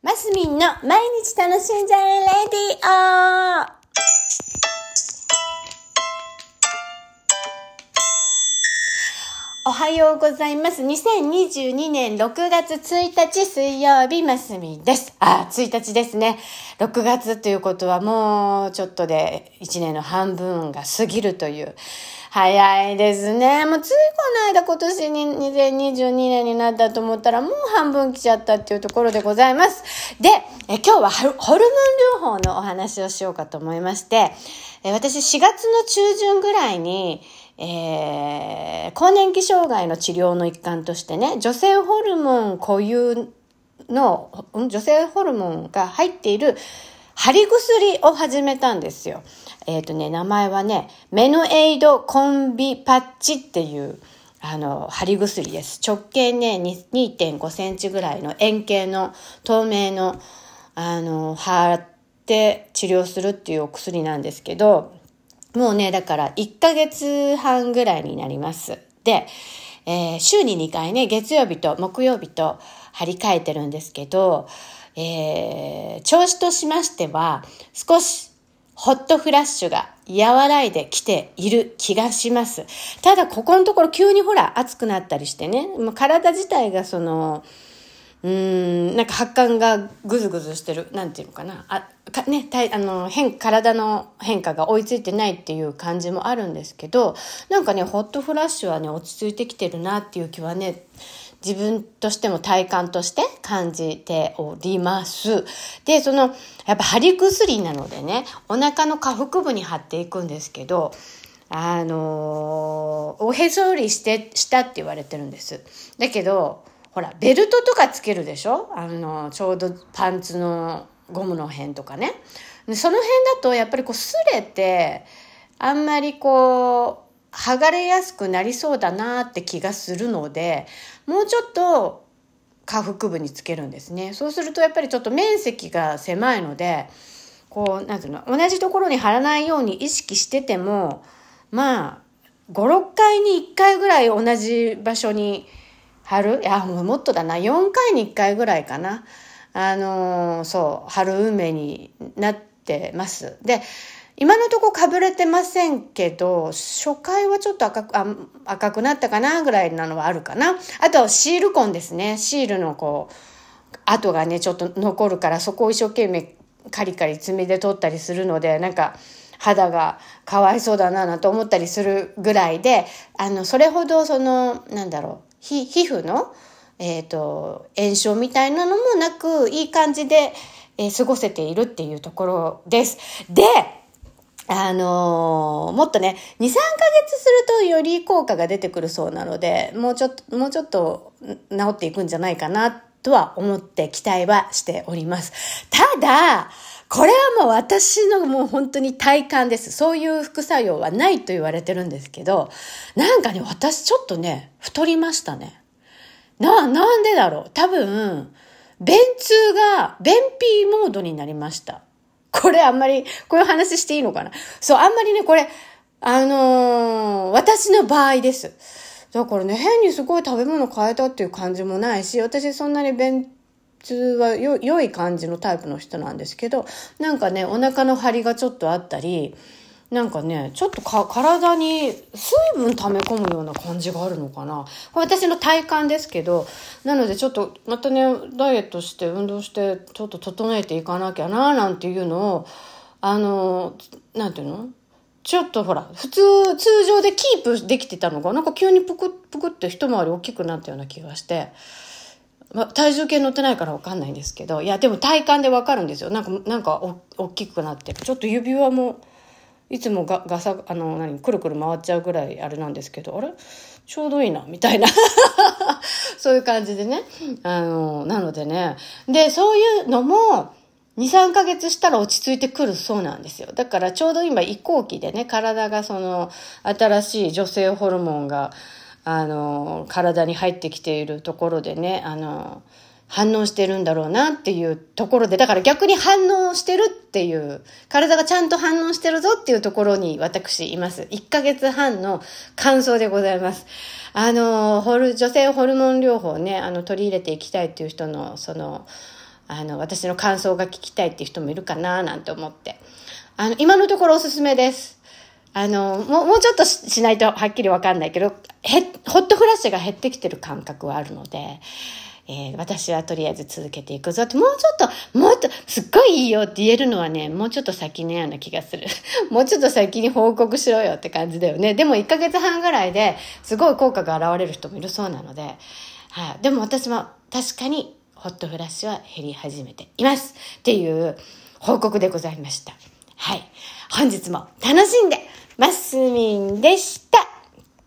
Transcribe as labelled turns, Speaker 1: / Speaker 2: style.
Speaker 1: マスミンの毎日楽しんじゃうレディオ。はようございます。2022年6月1日水曜日、マスミンです。あ、1日ですね。6月ということはもうちょっとで1年の半分が過ぎるという。早いですね。もうついこの間今年に2022年になったと思ったらもう半分来ちゃったっていうところでございます。で、え今日はホルモン療法のお話をしようかと思いまして、え私4月の中旬ぐらいに、えー、更年期障害の治療の一環としてね、女性ホルモン固有の、女性ホルモンが入っている貼り薬を始めたんですよ。えっ、ー、とね、名前はね、メノエイドコンビパッチっていう、あの、貼り薬です。直径ね、2.5センチぐらいの円形の透明の、あの、貼って治療するっていうお薬なんですけど、もうね、だから1ヶ月半ぐらいになります。で、えー、週に2回ね、月曜日と木曜日と張り替えてるんですけど、えー、調子としましては、少しホットフラッシュが和らいできている気がします。ただ、ここのところ急にほら、暑くなったりしてね、もう体自体がその、うん、なんか発汗がぐずぐずしてる、なんていうのかな。あ、かね、たあの、変、体の変化が追いついてないっていう感じもあるんですけど、なんかね、ホットフラッシュはね、落ち着いてきてるなっていう気はね、自分としても体感として感じております。で、その、やっぱ貼り薬なのでね、お腹の下腹部に貼っていくんですけど、あのー、おへそよりして、したって言われてるんです。だけど、ほら、ベルトとかつけるでしょ？あの、ちょうどパンツのゴムの辺とかね。でその辺だとやっぱりこう擦れて、あんまりこう、剥がれやすくなりそうだなって気がするので、もうちょっと下腹部につけるんですね。そうするとやっぱりちょっと面積が狭いので、こう、なんていうの、同じところに貼らないように意識してても、まあ、5、6回に1回ぐらい同じ場所に貼るいや、もっとだな。4回に1回ぐらいかな。あのー、そう、貼る運命になってます。で、今のとこかぶれてませんけど、初回はちょっと赤く、あ赤くなったかなぐらいなのはあるかな。あと、シール痕ですね。シールのこう、跡がね、ちょっと残るから、そこを一生懸命カリカリ爪で取ったりするので、なんか、肌がかわいそうだな、なんて思ったりするぐらいで、あの、それほどその、なんだろう、皮膚の、えっ、ー、と、炎症みたいなのもなく、いい感じで、えー、過ごせているっていうところです。で、あのー、もっとね、2、3ヶ月するとより効果が出てくるそうなので、もうちょっと、もうちょっと治っていくんじゃないかなとは思って期待はしております。ただ、これはもう私のもう本当に体感です。そういう副作用はないと言われてるんですけど、なんかね、私ちょっとね、太りましたね。な、なんでだろう多分、便通が、便秘モードになりました。これあんまり、こういう話していいのかなそう、あんまりね、これ、あのー、私の場合です。だからね、変にすごい食べ物変えたっていう感じもないし、私そんなに便普通はよ良い感じのタイプの人なんですけど、なんかね、お腹の張りがちょっとあったり、なんかね、ちょっと体に水分溜め込むような感じがあるのかな。私の体感ですけど、なのでちょっとまたね、ダイエットして運動してちょっと整えていかなきゃな、なんていうのを、あの、なんていうの？ちょっとほら、普通、通常でキープできてたのが、な？んか急にぷくっぷくって一回り大きくなったような気がして、まあ、体重計乗ってないからわかんないんですけど、いや、でも体感でわかるんですよ。なんか、なんかお、大きくなって。ちょっと指輪も、いつもがガサ、あの、何、くるくる回っちゃうぐらいあれなんですけど、あれ？ちょうどいいな、みたいな。そういう感じでね。あの、なのでね。で、そういうのも、2、3ヶ月したら落ち着いてくるそうなんですよ。だからちょうど今移行期でね、体がその、新しい女性ホルモンが、あの、体に入ってきているところでね、あの、反応してるんだろうなっていうところで、だから逆に反応してるっていう、体がちゃんと反応してるぞっていうところに私います。1ヶ月半の感想でございます。あの、ホル、女性ホルモン療法ね、あの、取り入れていきたいっていう人の、その、あの、私の感想が聞きたいっていう人もいるかななんて思って。あの、今のところおすすめです。あの、もう、もうちょっとしないとはっきりわかんないけど、へ、ホットフラッシュが減ってきてる感覚はあるので、えー、私はとりあえず続けていくぞって、もうちょっと、もっと、すっごいいいよって言えるのはね、もうちょっと先のような気がする。もうちょっと先に報告しろよって感じだよね。でも1ヶ月半ぐらいですごい効果が現れる人もいるそうなので、はい、でも私も確かにホットフラッシュは減り始めています。っていう報告でございました。はい。本日も楽しんで、マスミンでした。